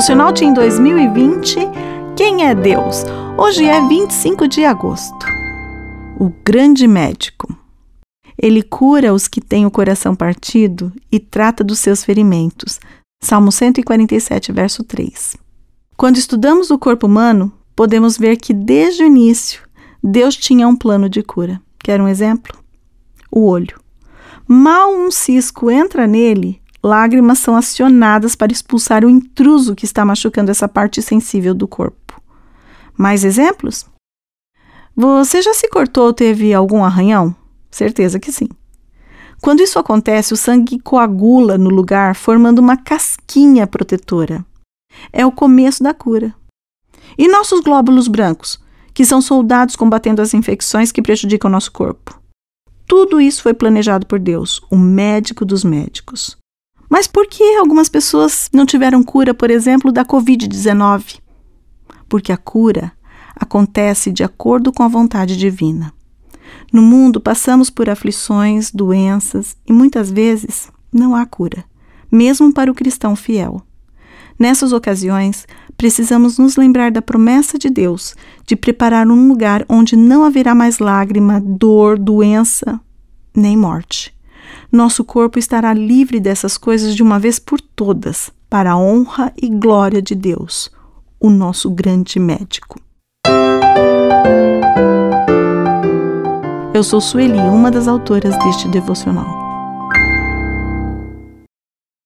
Devocional Team 2020 Quem é Deus? Hoje é 25 de agosto. O grande médico. Ele cura os que têm o coração partido e trata dos seus ferimentos. Salmo 147, verso 3. Quando estudamos o corpo humano, podemos ver que desde o início Deus tinha um plano de cura. Quer um exemplo? O olho. Mal um cisco entra nele, lágrimas são acionadas para expulsar o intruso que está machucando essa parte sensível do corpo. Mais exemplos? Você já se cortou ou teve algum arranhão? Certeza que sim. Quando isso acontece, o sangue coagula no lugar, formando uma casquinha protetora. É o começo da cura. E nossos glóbulos brancos, que são soldados combatendo as infecções que prejudicam o nosso corpo? Tudo isso foi planejado por Deus, o médico dos médicos. Mas por que algumas pessoas não tiveram cura, por exemplo, da Covid-19? Porque a cura acontece de acordo com a vontade divina. No mundo passamos por aflições, doenças e muitas vezes não há cura, mesmo para o cristão fiel. Nessas ocasiões, precisamos nos lembrar da promessa de Deus de preparar um lugar onde não haverá mais lágrima, dor, doença nem morte. Nosso corpo estará livre dessas coisas de uma vez por todas, para a honra e glória de Deus, o nosso grande médico. Eu sou Sueli, uma das autoras deste devocional.